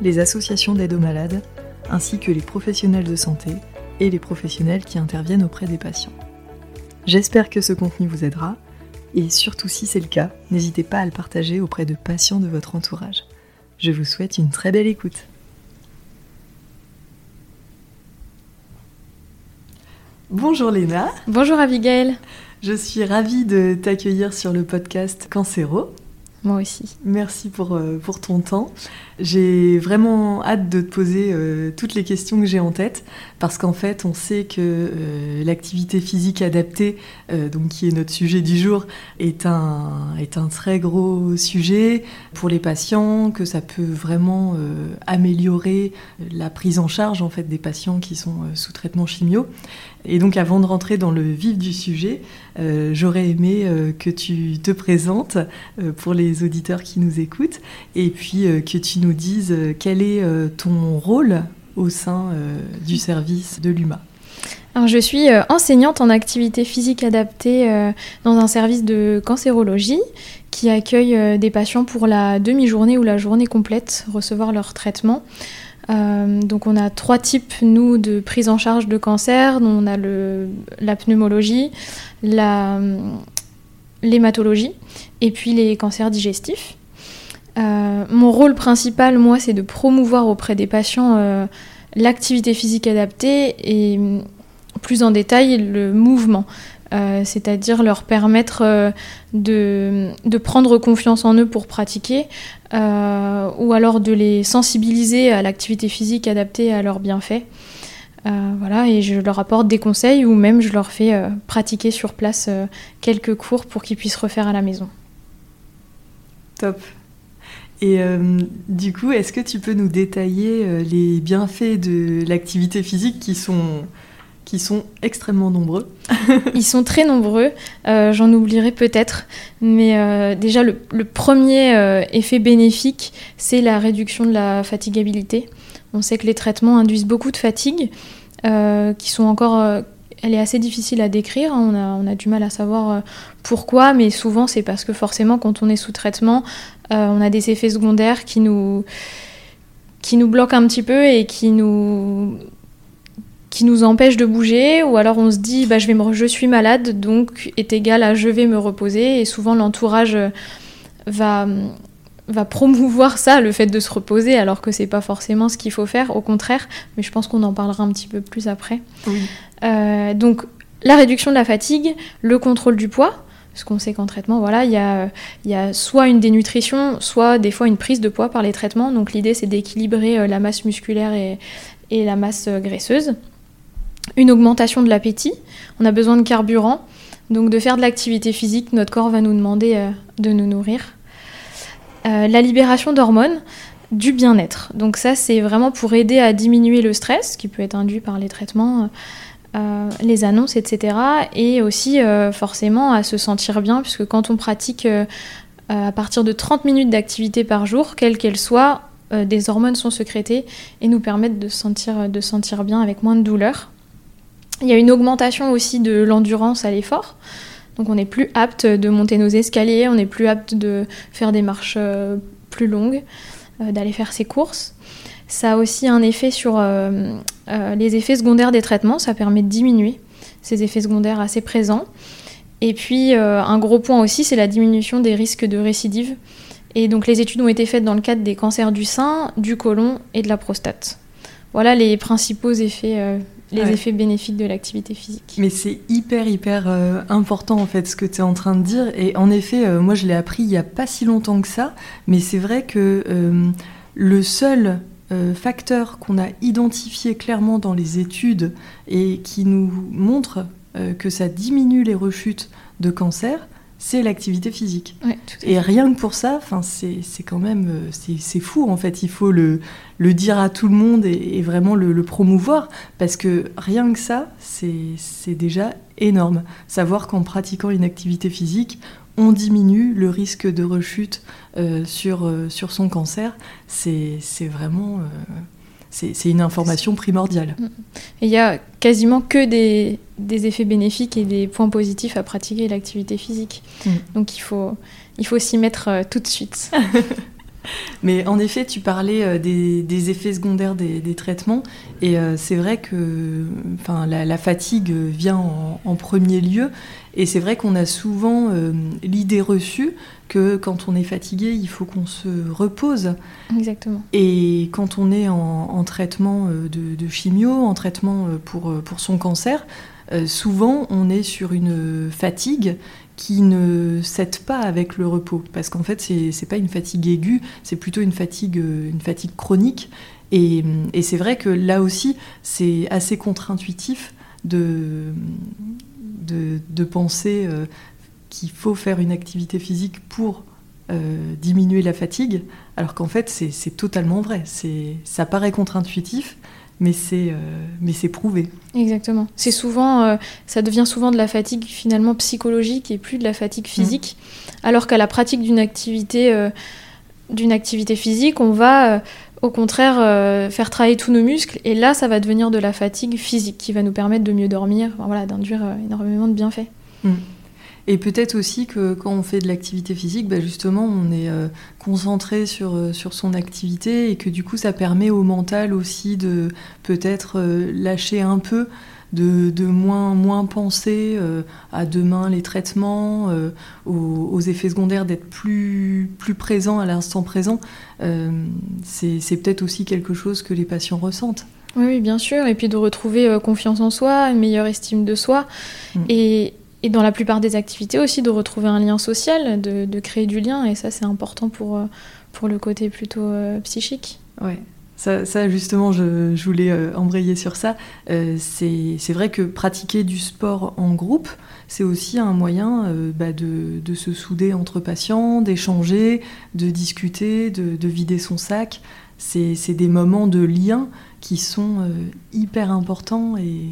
les associations d'aide aux malades, ainsi que les professionnels de santé et les professionnels qui interviennent auprès des patients. J'espère que ce contenu vous aidera, et surtout si c'est le cas, n'hésitez pas à le partager auprès de patients de votre entourage. Je vous souhaite une très belle écoute. Bonjour Léna. Bonjour Abigail. Je suis ravie de t'accueillir sur le podcast Cancéro. Moi aussi. Merci pour, euh, pour ton temps. J'ai vraiment hâte de te poser euh, toutes les questions que j'ai en tête parce qu'en fait, on sait que euh, l'activité physique adaptée, donc qui est notre sujet du jour, est un, est un très gros sujet pour les patients, que ça peut vraiment améliorer la prise en charge en fait des patients qui sont sous traitement chimio. Et donc avant de rentrer dans le vif du sujet, euh, j'aurais aimé euh, que tu te présentes euh, pour les auditeurs qui nous écoutent et puis que tu nous dises quel est ton rôle au sein du service de l'UMA. Alors, je suis enseignante en activité physique adaptée dans un service de cancérologie qui accueille des patients pour la demi-journée ou la journée complète recevoir leur traitement. Euh, donc on a trois types, nous, de prise en charge de cancer. On a la pneumologie, l'hématologie et puis les cancers digestifs. Euh, mon rôle principal, moi, c'est de promouvoir auprès des patients euh, l'activité physique adaptée et plus en détail le mouvement. Euh, c'est-à-dire leur permettre euh, de, prendre confiance en eux pour pratiquer, ou alors de les sensibiliser à l'activité physique adaptée à leurs bienfaits. voilà, et je leur apporte des conseils ou même je leur fais pratiquer sur place quelques cours pour qu'ils puissent refaire à la maison. Top. Et du coup, est-ce que tu peux nous détailler les bienfaits de l'activité physique qui sont qui sont extrêmement nombreux? Ils sont très nombreux, euh, j'en oublierai peut-être, mais euh, déjà le, premier euh, effet bénéfique, c'est la réduction de la fatigabilité. On sait que les traitements induisent beaucoup de fatigue, qui sont encore... elle est assez difficile à décrire, hein. on, a, du mal à savoir pourquoi, mais souvent c'est parce que forcément quand on est sous traitement, on a des effets secondaires qui nous, bloquent un petit peu et qui nous qui nous de bouger, ou alors on se dit bah, je, je suis malade, donc est égal à je vais me reposer, et souvent l'entourage euh, va, va promouvoir ça, le fait de se reposer, alors que c'est pas forcément ce qu'il faut faire, au contraire, mais je pense qu'on en parlera un petit peu plus après. Euh, donc la réduction de la fatigue, le contrôle du poids, parce qu'on sait qu'en traitement, voilà, il y a, y a, soit une dénutrition, soit des fois une prise de poids par les traitements. Donc l'idée, c'est d'équilibrer euh, la masse musculaire et, et la masse graisseuse une augmentation de l'appétit, on a besoin de carburant, donc de faire de l'activité physique, notre corps va nous demander euh, de nous nourrir. Euh, la libération d'hormones, du bien-être. Donc ça, c'est vraiment pour aider à diminuer le stress qui peut être induit par les traitements, euh, les annonces, etc. Et aussi forcément à se sentir bien, puisque quand on pratique à partir de 30 minutes d'activité par jour, quelle qu'elle soit, des hormones sont sécrétées et nous permettent de sentir, de sentir bien avec moins de douleur. Il y a une augmentation aussi de l'endurance à l'effort. Donc on est plus apte de monter nos escaliers, on est plus apte de faire des marches euh, plus longues, euh, d'aller faire ses courses. Ça a aussi un effet sur euh, les effets secondaires des traitements, ça permet de diminuer ces effets secondaires assez présents. Et puis un gros point aussi, c'est la diminution des risques de récidive. Et donc les études ont été faites dans le cadre des cancers du sein, du côlon et de la prostate. Voilà les principaux effets les effets bénéfiques de l'activité physique. Mais c'est hyper, hyper euh, important en fait ce que tu es en train de dire. Et en effet, euh, moi je l'ai appris il n'y a pas si longtemps que ça, mais c'est vrai que euh, le seul facteur qu'on a identifié clairement dans les études et qui nous montre que ça diminue les rechutes de cancer, c'est l'activité physique. Ouais, Et rien que pour ça, c'est quand même euh, c'est fou en fait. Il faut le, le dire à tout le monde et, et vraiment le, le promouvoir parce que rien que ça, c'est déjà énorme. Savoir qu'en pratiquant une activité physique, on diminue le risque de rechute euh, sur, euh, sur son cancer, c'est c'est vraiment euh, c'est une information primordiale. Et il y a quasiment que des, des effets bénéfiques et des points positifs à pratiquer l'activité physique. Mm. Donc il faut, il faut s'y mettre euh, tout de suite. Mais en effet, tu parlais euh, des, des effets secondaires des, des traitements, et euh, c'est vrai que enfin, la, la fatigue vient en, en premier lieu, et c'est vrai qu'on a souvent euh, l'idée reçue que quand on est fatigué, il faut qu'on se repose, Exactement. et quand on est en, en traitement de, de chimio, en traitement pour, pour son cancer, euh, souvent on est sur une fatigue qui ne cède pas avec le repos. Parce qu'en fait, c'est pas une fatigue aiguë, c'est plutôt une fatigue, euh, une fatigue chronique. Et, et c'est vrai que là aussi, c'est assez contre-intuitif de, de, penser euh, qu'il faut faire une activité physique pour euh, diminuer la fatigue, alors qu'en fait, c'est totalement vrai. Ça paraît contre-intuitif, mais c'est euh, mais c'est prouvé. Exactement. C'est souvent, euh, ça devient souvent de la fatigue finalement psychologique et plus de la fatigue physique. Alors qu'à la pratique d'une activité, euh, d'une activité physique, on va au contraire euh, faire travailler tous nos muscles et là, ça va devenir de la fatigue physique qui va nous permettre de mieux dormir, enfin, voilà, d'induire euh, énormément de bienfaits. Et peut-être aussi que quand on fait de l'activité physique, bah justement, on est euh, concentré sur, euh, sur son activité et que du coup, ça permet au mental aussi de peut-être euh, lâcher un peu, de, de moins, moins penser euh, à demain les traitements, euh, aux, aux effets secondaires, d'être plus, plus présent à l'instant présent. Euh, c'est c'est peut-être aussi quelque chose que les patients ressentent. Oui, bien sûr. Et puis de retrouver confiance en soi, une meilleure estime de soi. Mm. Et, et dans la plupart des activités aussi, de retrouver un lien social, de, créer du lien. Et ça, c'est important pour, euh, pour le côté plutôt euh, psychique. Ouais. Ça, ça, justement, je, je voulais euh, embrayer sur ça. Euh, c'est vrai que pratiquer du sport en groupe, c'est aussi un moyen bah, de, de se souder entre patients, d'échanger, de discuter, de, de vider son sac. C'est des moments de lien qui sont hyper importants et,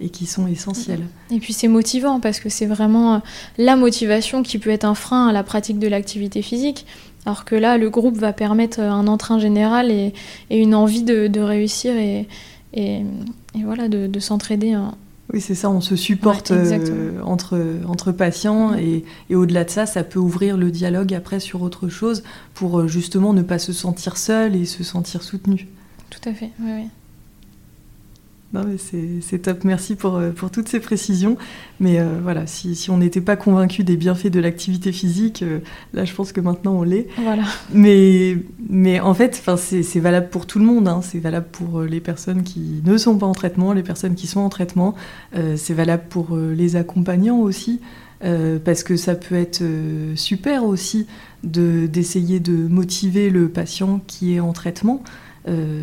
et qui sont essentiels. Et puis c'est motivant parce que c'est vraiment euh, la motivation qui peut être un frein à la pratique de l'activité physique. Alors que là, le groupe va permettre euh, un entrain général et, et une envie de, de réussir et, et, et voilà, de, de s'entraider. hein. Oui, c'est ça, on se supporte Ouais, euh, entre, entre patients et, au-delà de ça, ça peut ouvrir le dialogue après sur autre chose pour justement ne pas se sentir seul et se sentir soutenu. Tout à fait. ouais, ouais. Non, mais c'est top, merci pour, euh, pour toutes ces précisions. Mais euh, voilà, si, si on n'était pas convaincu des bienfaits de l'activité physique, euh, là je pense que maintenant on l'est. Voilà. Mais, mais en fait, c'est valable pour tout le monde. hein. C'est valable pour les personnes qui ne sont pas en traitement, les personnes qui sont en traitement. Euh, c'est valable pour les accompagnants aussi. euh, parce que ça peut être euh, super aussi de- d'essayer de, motiver le patient qui est en traitement, euh,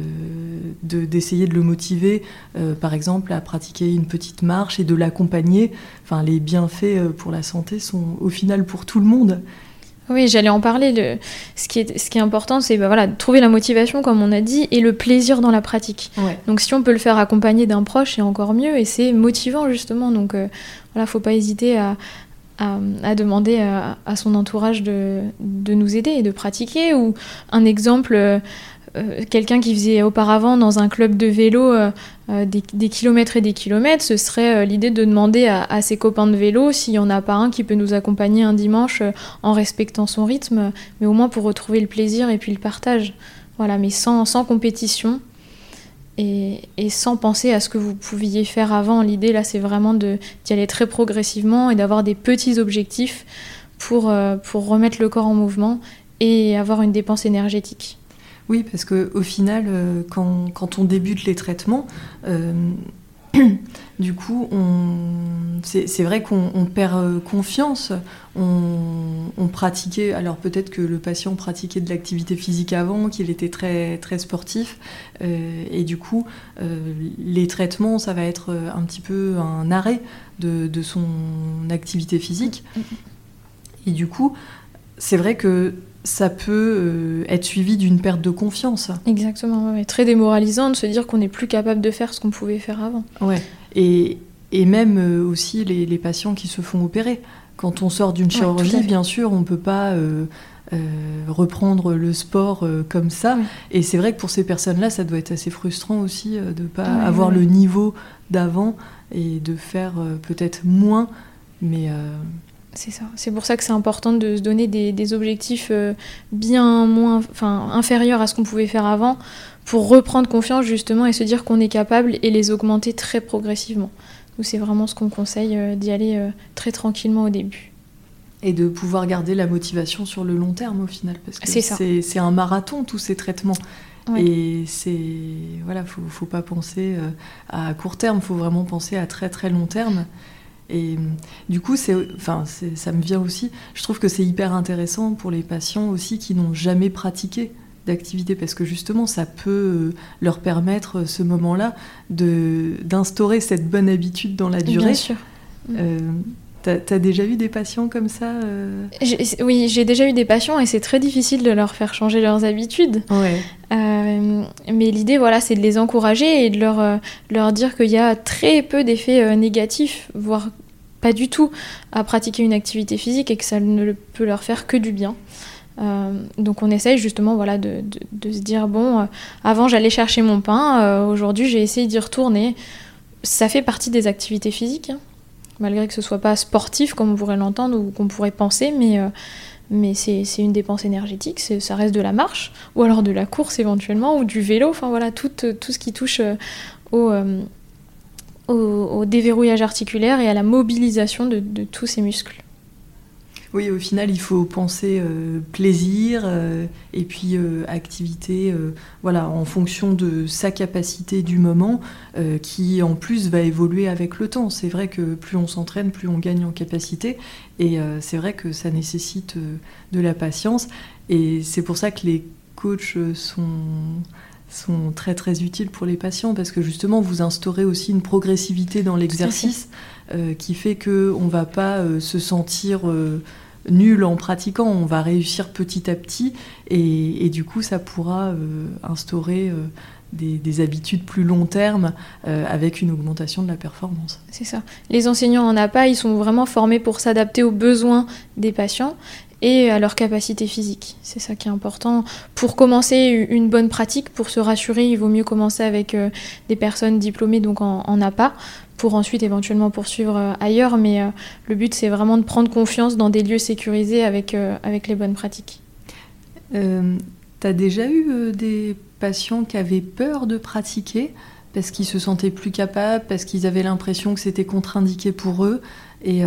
de- d'essayer de, le motiver, euh, par exemple, à pratiquer une petite marche et de l'accompagner. Enfin, les bienfaits euh, pour la santé sont au final pour tout le monde. Oui, j'allais en parler. Le... Ce, qui est, ce qui est important, c'est bah, voilà, de trouver la motivation, comme on a dit, et le plaisir dans la pratique. Ouais. Donc si on peut le faire accompagner d'un proche, c'est encore mieux, et c'est motivant justement. Donc euh, voilà, faut pas hésiter à, à, à demander à, à son entourage de, de nous aider et de pratiquer. Ou un exemple, euh, euh, quelqu'un qui faisait auparavant dans un club de vélo euh, euh, des, kilomètres et des kilomètres, ce serait l'idée de demander à, ses copains de vélo s'il n'y en a pas un qui peut nous accompagner un dimanche en respectant son rythme, mais au moins pour retrouver le plaisir et puis le partage. Voilà, mais sans, sans compétition et, sans penser à ce que vous pouviez faire avant. L'idée là, c'est vraiment d'y aller très progressivement et d'avoir des petits objectifs pour remettre le corps en mouvement et avoir une dépense énergétique. Oui, parce qu'au final, euh, quand, quand on débute les traitements, euh, du coup, c'est vrai qu'on on perd euh, confiance. On, on pratiquait, alors peut-être que le patient pratiquait de l'activité physique avant, qu'il était très, très sportif, euh, et du coup, euh, les traitements, ça va être un petit peu un arrêt de, de son activité physique. Et du coup, c'est vrai que ça peut être suivi d'une perte de confiance. Exactement, très démoralisant de se dire qu'on n'est plus capable de faire ce qu'on pouvait faire avant. Ouais, et, et même aussi les, les, patients qui se font opérer. Quand on sort d'une chirurgie, bien sûr, on ne peut pas euh, reprendre le sport euh, comme ça. Et c'est vrai que pour ces personnes-là, ça doit être assez frustrant aussi euh, de ne pas avoir le niveau d'avant et de faire peut-être moins, mais... C'est ça. C'est pour ça que c'est important de se donner des, objectifs bien moins, enfin, inférieurs à ce qu'on pouvait faire avant, pour reprendre confiance justement et se dire qu'on est capable et les augmenter très progressivement. Nous, c'est vraiment ce qu'on conseille d'y aller très tranquillement au début. Et de pouvoir garder la motivation sur le long terme au final parce que c'est un marathon tous ces traitements. Et c'est voilà faut, faut pas penser euh, à court terme faut vraiment penser à très très long terme et du coup enfin ça me vient aussi je trouve que c'est hyper intéressant pour les patients aussi qui n'ont jamais pratiqué d'activité parce que justement ça peut euh, leur permettre ce moment là de d'instaurer cette bonne habitude dans la durée Bien sûr. Euh, T'as as déjà eu des patients comme ça euh Oui, j'ai déjà eu des patients et c'est très difficile de leur faire changer leurs habitudes. Ouais. Euh, mais l'idée, voilà, c'est de les encourager et de leur, euh, leur dire qu'il y a très peu d'effets négatifs, voire pas du tout, à pratiquer une activité physique et que ça ne peut leur faire que du bien. donc on essaye justement voilà, de, de, de se dire, bon, avant j'allais chercher mon pain, aujourd'hui j'ai essayé d'y retourner. Ça fait partie des activités physiques. Hein malgré que ce soit pas sportif comme on pourrait l'entendre ou qu'on pourrait penser, mais, euh, mais c'est une dépense énergétique, ça reste de la marche, ou alors de la course éventuellement, ou du vélo, enfin voilà, tout, tout ce qui touche euh, euh, au, au, déverrouillage articulaire et à la mobilisation de tous ces muscles. Oui, au final, il faut penser euh, plaisir euh, et puis euh, activité, voilà, en fonction de sa capacité du moment, qui en plus va évoluer avec le temps. C'est vrai que plus on s'entraîne, plus on gagne en capacité, et c'est vrai que ça nécessite de la patience. Et c'est pour ça que les coachs sont sont très très utiles pour les patients parce que justement vous instaurez aussi une progressivité dans l'exercice qui fait que on va pas se sentir nul en pratiquant, on va réussir petit à petit et, du coup ça pourra euh, instaurer euh, des, habitudes plus long terme euh, avec une augmentation de la performance. C'est ça. Les enseignants en APA, ils sont vraiment formés pour s'adapter aux besoins des patients et à leur capacité physique. C'est ça qui est important. Pour commencer une bonne pratique, pour se rassurer, il vaut mieux commencer avec des personnes diplômées donc en, APA pour ensuite éventuellement poursuivre euh, ailleurs. Mais euh, le but, c'est vraiment de prendre confiance dans des lieux sécurisés avec, euh, avec les bonnes pratiques. Euh, tu as déjà eu des patients qui avaient peur de pratiquer? Parce qu'ils se sentaient plus capables, parce qu'ils avaient l'impression que c'était contre-indiqué pour eux et,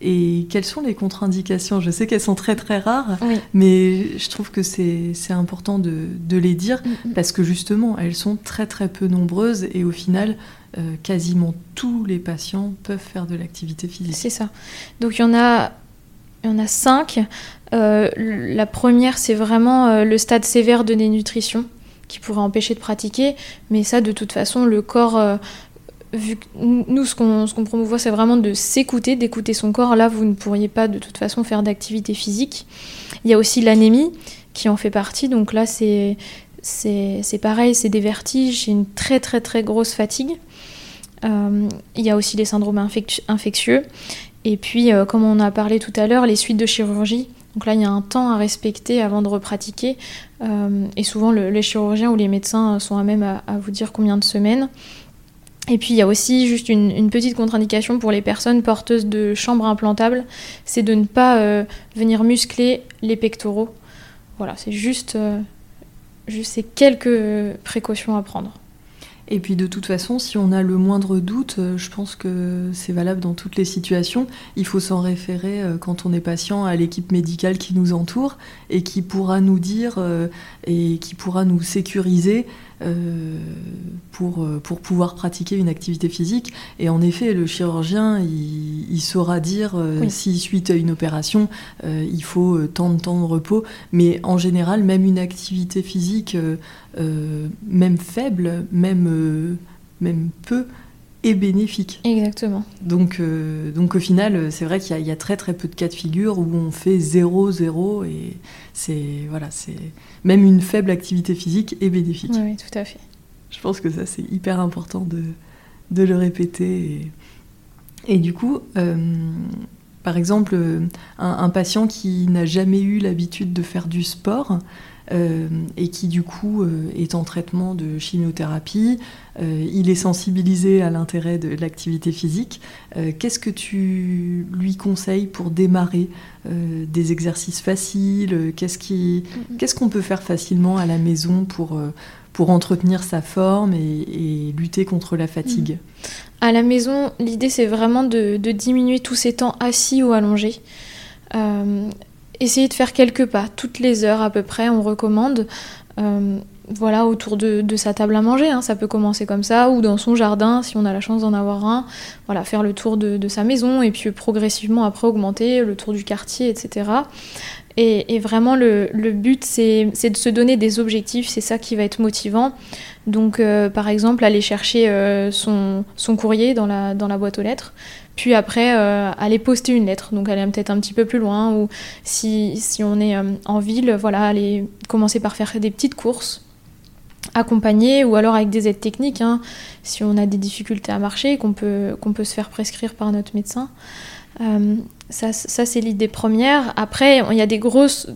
et, quelles sont les contre-indications? Je sais qu'elles sont très très rares, mais je trouve que c'est important de, de, les dire mm, mm. parce que justement, elles sont très très peu nombreuses et au final, euh, quasiment tous les patients peuvent faire de l'activité physique. C'est ça. Donc il y en a, il y en a cinq. Euh, la première, c'est vraiment euh, le stade sévère de dénutrition qui pourrait empêcher de pratiquer. Mais ça, de toute façon, le corps, vu que nous, ce qu'on ce promouvoit, c'est vraiment de s'écouter, d'écouter son corps. Là, vous ne pourriez pas de toute façon faire d'activité physique. Il y a aussi l'anémie qui en fait partie. Donc là, c'est c'est pareil, c'est des vertiges, c'est une très très très grosse fatigue. Euh, il y a aussi les syndromes infectieux. Et puis, euh, comme on a parlé tout à l'heure, les suites de chirurgie. Donc là, il y a un temps à respecter avant de repratiquer. Euh, et souvent, les chirurgiens ou les médecins sont à même à, vous dire combien de semaines. Et puis il y a aussi juste une, petite contre-indication pour les personnes porteuses de chambres implantables, c'est de ne pas venir muscler les pectoraux. Voilà, c'est juste, juste ces quelques précautions à prendre. Et puis de toute façon, si on a le moindre doute, euh, je pense que c'est valable dans toutes les situations. Il faut s'en référer euh, quand on est patient à l'équipe médicale qui nous entoure et qui pourra nous dire euh, et qui pourra nous sécuriser pour, euh, pour pouvoir pratiquer une activité physique. Et en effet, le chirurgien, il, saura dire euh, si suite à une opération, il faut tant de temps de repos. Mais en général, même une activité physique, même faible, même, même peu, et bénéfique. Exactement. Donc, euh, donc au final, c'est vrai qu'il y, a très très peu de cas de figure où on fait 0-0 et c'est voilà, c'est même une faible activité physique est bénéfique. Oui, tout à fait. Je pense que ça c'est hyper important de, de le répéter. Et, du coup, euh, par exemple, un, patient qui n'a jamais eu l'habitude de faire du sport, euh, et qui du coup euh, est en traitement de chimiothérapie. Euh, il est sensibilisé à l'intérêt de l'activité physique. Qu'est-ce que tu lui conseilles pour démarrer des exercices faciles? Qu'est-ce qu'on peut faire facilement à la maison pour, pour entretenir sa forme et, lutter contre la fatigue? À la maison, l'idée c'est vraiment de, de, diminuer tous ces temps assis ou allongés. Essayer de faire quelques pas, toutes les heures à peu près, on recommande. Euh, voilà, autour de, sa table à manger. Hein. Ça peut commencer comme ça, ou dans son jardin, si on a la chance d'en avoir un. Voilà, faire le tour de, sa maison, et puis progressivement après augmenter, le tour du quartier, etc. Et, vraiment, le, but, c'est de se donner des objectifs, c'est ça qui va être motivant. Donc, euh, par exemple, aller chercher euh, son, courrier dans la boîte aux lettres, puis après euh, aller poster une lettre, donc aller peut-être un petit peu plus loin, ou si, si on est euh, en ville, voilà, aller commencer par faire des petites courses accompagnées ou alors avec des aides techniques, hein, si on a des difficultés à marcher, qu'on peut, peut se faire prescrire par notre médecin. Euh, ça, ça c'est l'idée première. Après, il y a des grosses,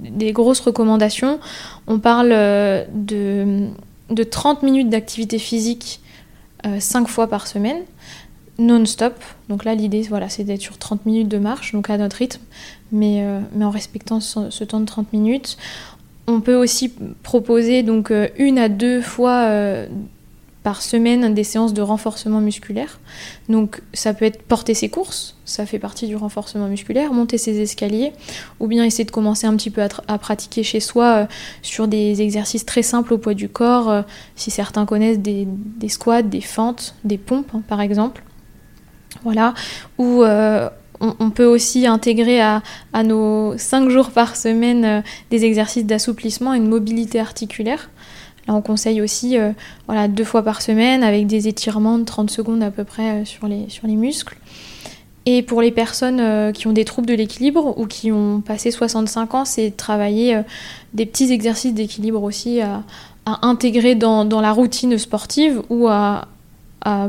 des grosses recommandations. On parle de, de 30 minutes d'activité physique 5 fois par semaine non-stop. Donc là, l'idée, voilà, c'est d'être sur 30 minutes de marche, donc à notre rythme, mais, euh, en respectant ce, temps de 30 minutes. On peut aussi proposer donc euh, une à deux fois euh, par semaine des séances de renforcement musculaire. Donc ça peut être porter ses courses, ça fait partie du renforcement musculaire, monter ses escaliers, ou bien essayer de commencer un petit peu à, pratiquer chez soi sur des exercices très simples au poids du corps, si certains connaissent des, squats, des fentes, des pompes hein, par exemple. Voilà, où euh, on, peut aussi intégrer à, nos 5 jours par semaine euh, des exercices d'assouplissement et de mobilité articulaire. Là, on conseille aussi euh, voilà, deux fois par semaine avec des étirements de 30 secondes à peu près sur, les, sur les muscles. Et pour les personnes qui ont des troubles de l'équilibre ou qui ont passé 65 ans, c'est travailler des petits exercices d'équilibre aussi à, intégrer dans, la routine sportive ou à,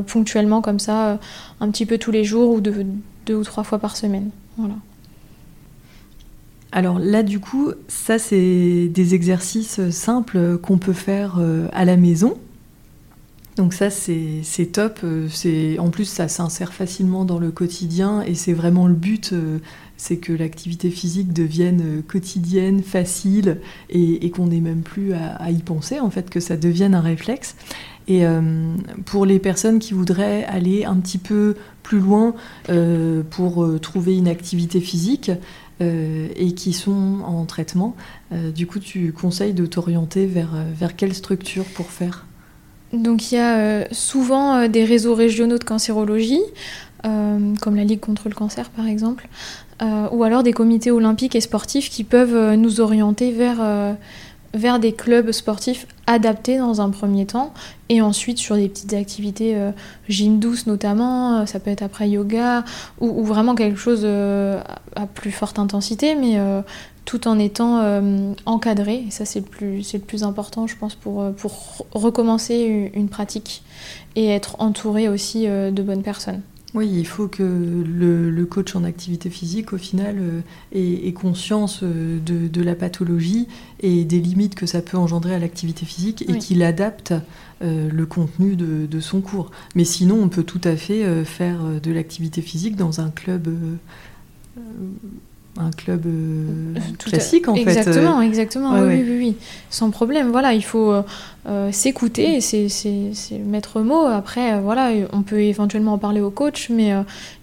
ponctuellement comme ça, un petit peu tous les jours ou deux, ou trois fois par semaine. Alors là, du coup, ça, c'est des exercices simples qu'on peut faire euh, à la maison. Donc ça, c'est top. Euh, en plus, ça s'insère facilement dans le quotidien et c'est vraiment le but, euh, c'est que l'activité physique devienne quotidienne, facile et, qu'on n'ait même plus à, y penser, en fait, que ça devienne un réflexe. Et euh, pour les personnes qui voudraient aller un petit peu plus loin euh, pour euh, trouver une activité physique et qui sont en traitement, du coup, tu conseilles de t'orienter vers quelle structure pour faire? Donc il y a souvent des réseaux régionaux de cancérologie, comme la Ligue contre le cancer par exemple, ou alors des comités olympiques et sportifs qui peuvent nous orienter vers vers des clubs sportifs adaptés dans un premier temps et ensuite sur des petites activités euh, gym douce notamment, euh, ça peut être après yoga ou, vraiment quelque chose euh, à plus forte intensité mais tout en étant encadré et ça c'est le, plus, le plus important je pense pour, pour recommencer une pratique et être entouré aussi de bonnes personnes. Oui, il faut que le, coach en activité physique, au final, euh, ait, conscience euh, de, la pathologie et des limites que ça peut engendrer à l'activité physique et qu'il adapte euh, le contenu de, son cours. Mais sinon, on peut tout à fait faire de l'activité physique dans un club un club euh, classique en fait. Exactement, exactement. oui, oui, oui, sans problème. Voilà, il faut euh, euh, s'écouter, c'est le maître mot. Après, voilà, on peut éventuellement en parler au coach, mais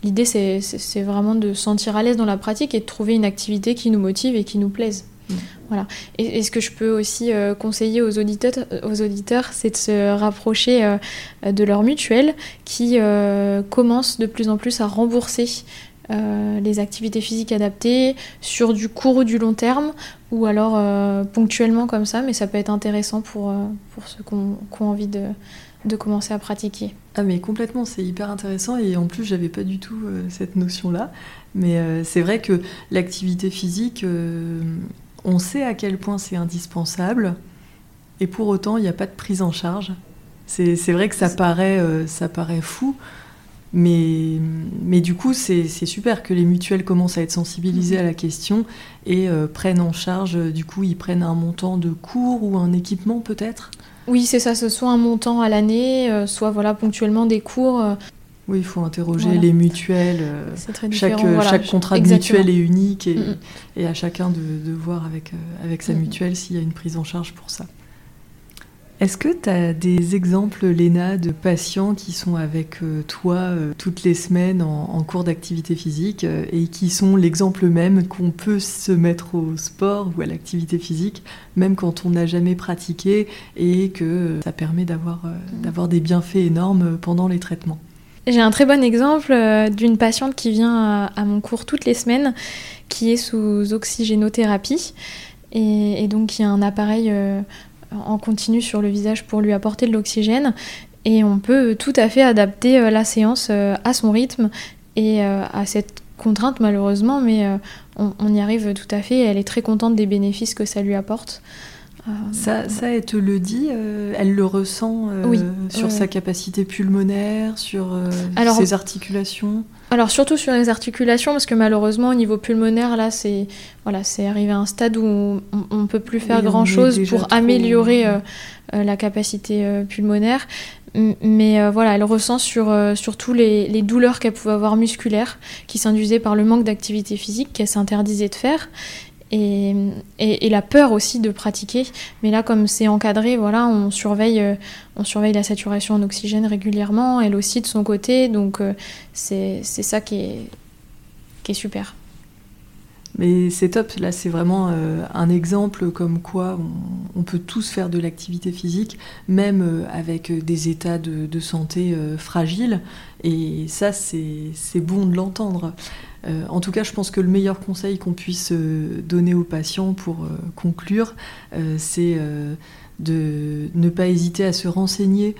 l'idée c'est vraiment de se sentir à l'aise dans la pratique et de trouver une activité qui nous motive et qui nous plaise. Mm. Voilà. Et, ce que je peux aussi conseiller aux auditeurs, aux auditeurs c'est de se rapprocher de leur mutuelle qui commence de plus en plus à rembourser les activités physiques adaptées sur du court ou du long terme, ou alors ponctuellement comme ça, mais ça peut être intéressant pour, pour ceux qui ont, envie de, de, commencer à pratiquer. Ah mais complètement, c'est hyper intéressant et en plus j'avais pas du tout cette notion-là. Mais c'est vrai que l'activité physique, on sait à quel point c'est indispensable et pour autant il n'y a pas de prise en charge. C'est vrai que ça paraît, euh, ça paraît fou, mais, mais du coup, c'est super que les mutuelles commencent à être sensibilisées à la question et euh, prennent en charge, du coup, ils prennent un montant de cours ou un équipement peut-être? Oui, c'est ça, ce soit un montant à l'année, euh, soit voilà, ponctuellement des cours. Oui, il faut interroger les mutuelles. chaque, chaque contrat de mutuelle est unique et, et à chacun de, de voir avec, avec sa mutuelle s'il y a une prise en charge pour ça. Est-ce que tu as des exemples, Léna, de patients qui sont avec euh, toi euh, toutes les semaines en, cours d'activité physique euh, et qui sont l'exemple même qu'on peut se mettre au sport ou à l'activité physique, même quand on n'a jamais pratiqué et que ça permet d'avoir des bienfaits énormes pendant les traitements? J'ai un très bon exemple d'une patiente qui vient à, mon cours toutes les semaines, qui est sous oxygénothérapie et, et donc qui a un appareil en continu sur le visage pour lui apporter de l'oxygène. Et on peut tout à fait adapter euh, la séance euh, à son rythme et euh, à cette contrainte malheureusement, mais on, y arrive tout à fait. Elle est très contente des bénéfices que ça lui apporte. Ça, ça, elle te le dit Elle le ressent sur sa capacité pulmonaire, sur ses articulations alors surtout sur les articulations, parce que malheureusement au niveau pulmonaire, là c'est voilà, c'est arrivé à un stade où on, ne peut plus faire grand chose pour améliorer euh, euh, la capacité euh, pulmonaire. Mais voilà, elle ressent sur, surtout les, les douleurs qu'elle pouvait avoir musculaires, qui s'induisaient par le manque d'activité physique qu'elle s'interdisait de faire et, la peur aussi de pratiquer. Mais là, comme c'est encadré, voilà, on surveille, euh, on surveille la saturation en oxygène régulièrement, elle aussi de son côté, donc euh, c'est ça qui est, qui est super. Mais c'est top, là c'est vraiment euh, un exemple comme quoi on, peut tous faire de l'activité physique, même avec des états de, de santé fragiles, et ça c'est bon de l'entendre. Euh, en tout cas, je pense que le meilleur conseil qu'on puisse euh, donner aux patients pour euh, conclure, c'est de ne pas hésiter à se renseigner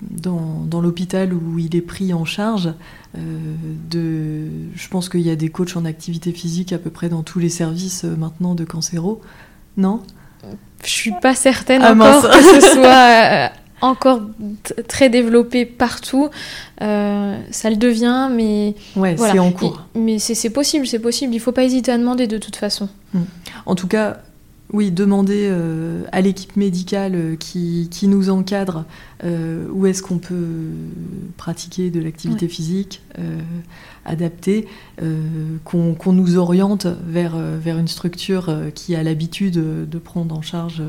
dans, l'hôpital où il est pris en charge. je pense qu'il y a des coachs en activité physique à peu près dans tous les services maintenant de cancéro, non? Je suis pas certaine ah, encore que ce soit encore très développé partout. Euh, ça le devient, mais ouais, c'est en cours. mais c'est possible, c'est possible. Il faut pas hésiter à demander de toute façon. Hmm. En tout cas, oui, demander euh, à l'équipe médicale euh, qui, qui, nous encadre où est-ce qu'on peut pratiquer de l'activité physique adaptée, qu'on nous oriente vers, vers une structure qui a l'habitude de prendre en charge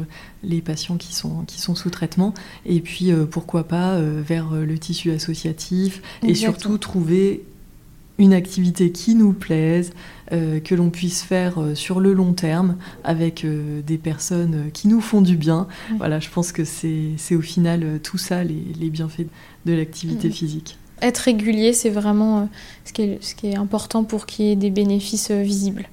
les patients qui sont, qui sont sous traitement, et puis pourquoi pas vers le tissu associatif, et surtout trouver une activité qui nous plaise, euh, que l'on puisse faire euh, sur le long terme avec euh, des personnes qui nous font du bien. Voilà, je pense que c'est au final tout ça, les, bienfaits de l'activité physique. Être régulier, c'est vraiment ce qui, est, ce qui est important pour qu'il y ait des bénéfices visibles.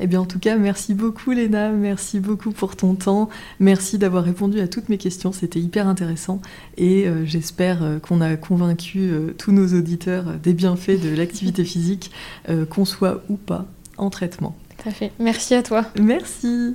Eh bien, en tout cas, merci beaucoup, Léna. Merci beaucoup pour ton temps. Merci d'avoir répondu à toutes mes questions. C'était hyper intéressant. Et euh, j'espère euh, qu'on a convaincu euh, tous nos auditeurs des bienfaits de l'activité physique, qu'on soit ou pas en traitement. Tout à fait. Merci à toi. Merci.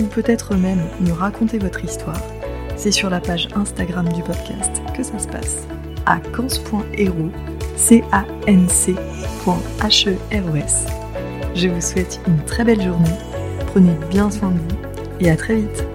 ou peut-être même me raconter votre histoire, c'est sur la page Instagram du podcast que ça se passe à cans.hero, c a n c h e r o s. Je vous souhaite une très belle journée, prenez bien soin de vous et à très vite